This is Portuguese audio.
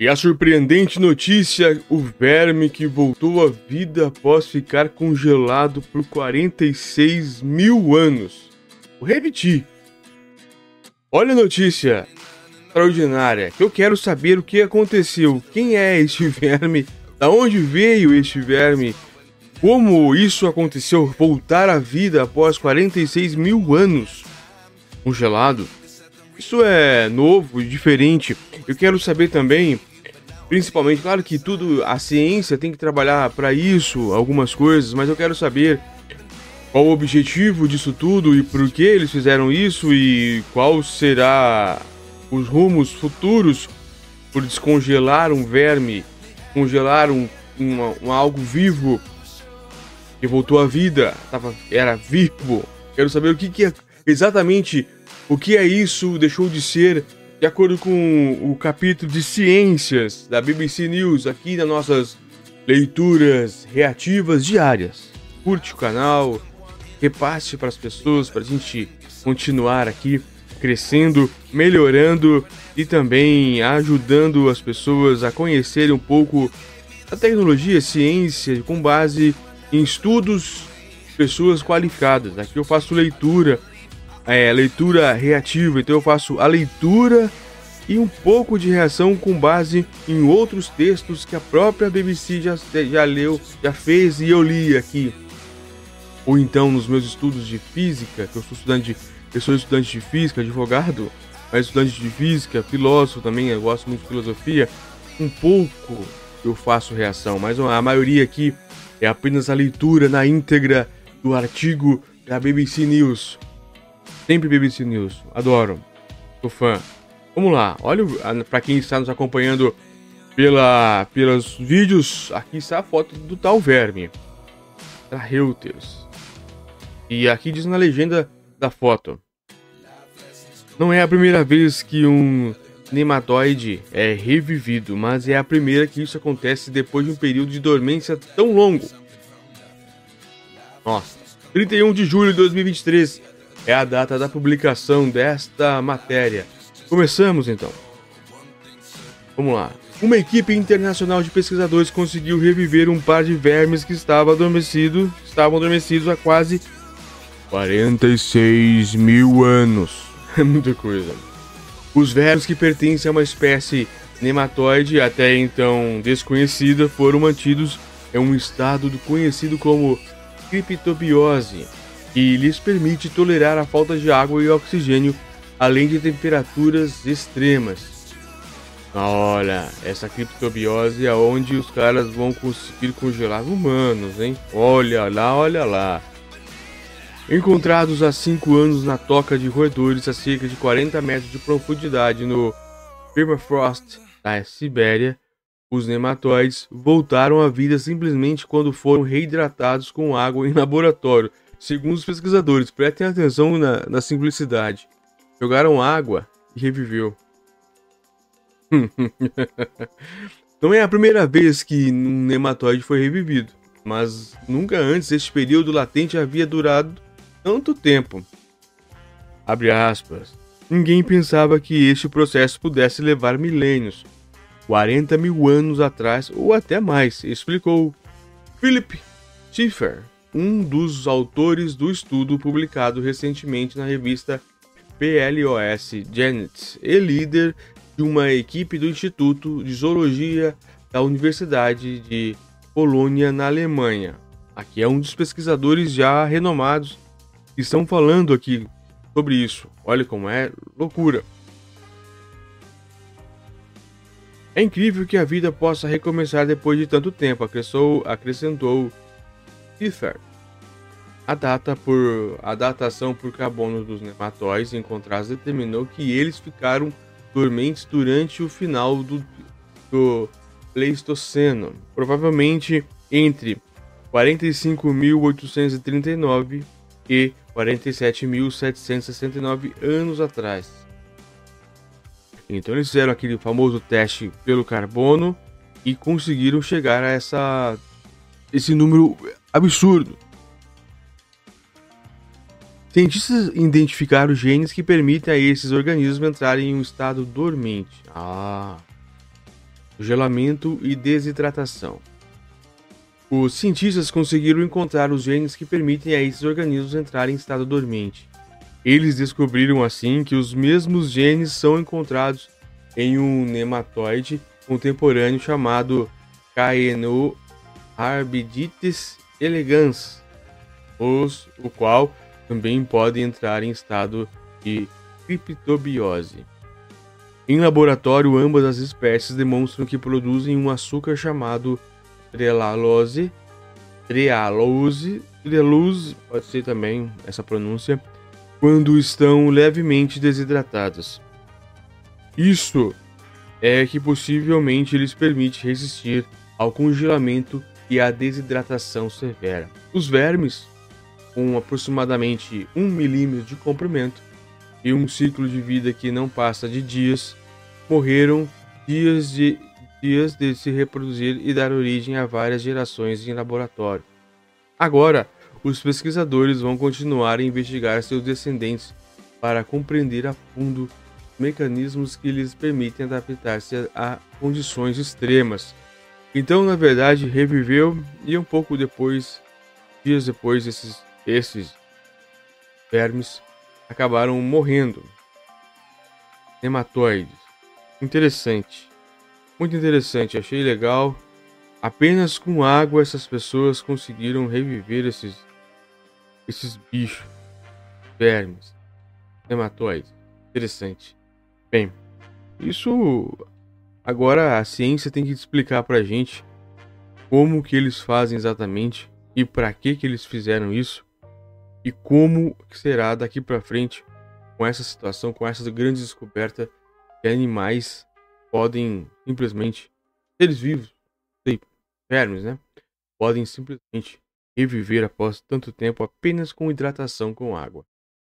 E a surpreendente notícia: o verme que voltou à vida após ficar congelado por 46 mil anos. Vou repetir. Olha a notícia extraordinária que eu quero saber o que aconteceu. Quem é este verme? Da onde veio este verme? Como isso aconteceu? Voltar à vida após 46 mil anos congelado? Isso é novo diferente. Eu quero saber também, principalmente, claro que tudo, a ciência tem que trabalhar para isso, algumas coisas, mas eu quero saber qual o objetivo disso tudo e por que eles fizeram isso e qual será os rumos futuros por descongelar um verme, congelar um, um, um algo vivo que voltou à vida, tava, era vivo. Quero saber o que, que é exatamente o que é isso deixou de ser, de acordo com o capítulo de ciências da BBC News, aqui nas nossas leituras reativas diárias. Curte o canal, repasse para as pessoas, para a gente continuar aqui crescendo, melhorando e também ajudando as pessoas a conhecerem um pouco a tecnologia, a ciência, com base em estudos, pessoas qualificadas. Aqui eu faço leitura, é, leitura reativa, então eu faço a leitura e um pouco de reação com base em outros textos que a própria BBC já, já leu, já fez e eu li aqui ou então nos meus estudos de física, que eu sou estudante de, eu sou estudante de física, advogado, mas estudante de física, filósofo também, eu gosto muito de filosofia, um pouco eu faço reação, mas a maioria aqui é apenas a leitura na íntegra do artigo da BBC News. Sempre BBC News, adoro, sou fã. Vamos lá, olha para quem está nos acompanhando pela, pelos vídeos, aqui está a foto do tal verme. Da Reuters. E aqui diz na legenda da foto: Não é a primeira vez que um nematóide é revivido, mas é a primeira que isso acontece depois de um período de dormência tão longo. Nossa, 31 de julho de 2023 é a data da publicação desta matéria. Começamos então. Vamos lá. Uma equipe internacional de pesquisadores conseguiu reviver um par de vermes que estava adormecido, estavam adormecidos há quase 46 mil anos. É muita coisa. Os vermes que pertencem a uma espécie nematóide até então desconhecida foram mantidos em um estado conhecido como criptobiose, que lhes permite tolerar a falta de água e oxigênio, além de temperaturas extremas. Olha, essa criptobiose é onde os caras vão conseguir congelar humanos, hein? Olha lá, olha lá. Encontrados há 5 anos na toca de roedores a cerca de 40 metros de profundidade no permafrost da Sibéria, os nematóides voltaram à vida simplesmente quando foram reidratados com água em laboratório. Segundo os pesquisadores, prestem atenção na, na simplicidade. Jogaram água e reviveu. Não é a primeira vez que um nematóide foi revivido, mas nunca antes este período latente havia durado tanto tempo. Abre aspas. Ninguém pensava que este processo pudesse levar milênios, 40 mil anos atrás ou até mais, explicou Philip Schiffer, um dos autores do estudo publicado recentemente na revista PLOS Janet e líder de uma equipe do Instituto de Zoologia da Universidade de Colônia, na Alemanha. Aqui é um dos pesquisadores já renomados estão falando aqui sobre isso. Olha como é loucura. É incrível que a vida possa recomeçar depois de tanto tempo, acrescentou, acrescentou. A data por a datação por carbono dos nematóides encontrados determinou que eles ficaram dormentes durante o final do, do Pleistoceno, provavelmente entre 45.839 e 47.769 anos atrás. Então eles fizeram aquele famoso teste pelo carbono e conseguiram chegar a essa esse número absurdo. Cientistas identificaram genes que permitem a esses organismos entrarem em um estado dormente. Ah. gelamento e desidratação. Os cientistas conseguiram encontrar os genes que permitem a esses organismos entrarem em estado dormente. Eles descobriram assim que os mesmos genes são encontrados em um nematóide contemporâneo chamado Caenoarbidites elegans, o qual também pode entrar em estado de criptobiose. Em laboratório, ambas as espécies demonstram que produzem um açúcar chamado trelalose, trealose, trelose, pode ser também essa pronúncia, quando estão levemente desidratadas. Isso é que possivelmente lhes permite resistir ao congelamento e à desidratação severa. Os vermes, com aproximadamente 1 milímetro de comprimento, e um ciclo de vida que não passa de dias, morreram dias de dias de se reproduzir e dar origem a várias gerações em laboratório. Agora, os pesquisadores vão continuar a investigar seus descendentes para compreender a fundo mecanismos que lhes permitem adaptar-se a, condições extremas. Então, na verdade, reviveu e um pouco depois, dias depois, esses, esses vermes acabaram morrendo. Nematóides. Interessante. Muito interessante, achei legal. Apenas com água essas pessoas conseguiram reviver esses esses bichos, vermes, nematóides. Interessante. Bem, isso agora a ciência tem que explicar pra gente como que eles fazem exatamente e para que que eles fizeram isso e como será daqui para frente com essa situação, com essa grande descoberta que animais podem simplesmente, seres vivos, sei, vermes, né? Podem simplesmente reviver após tanto tempo apenas com hidratação com água.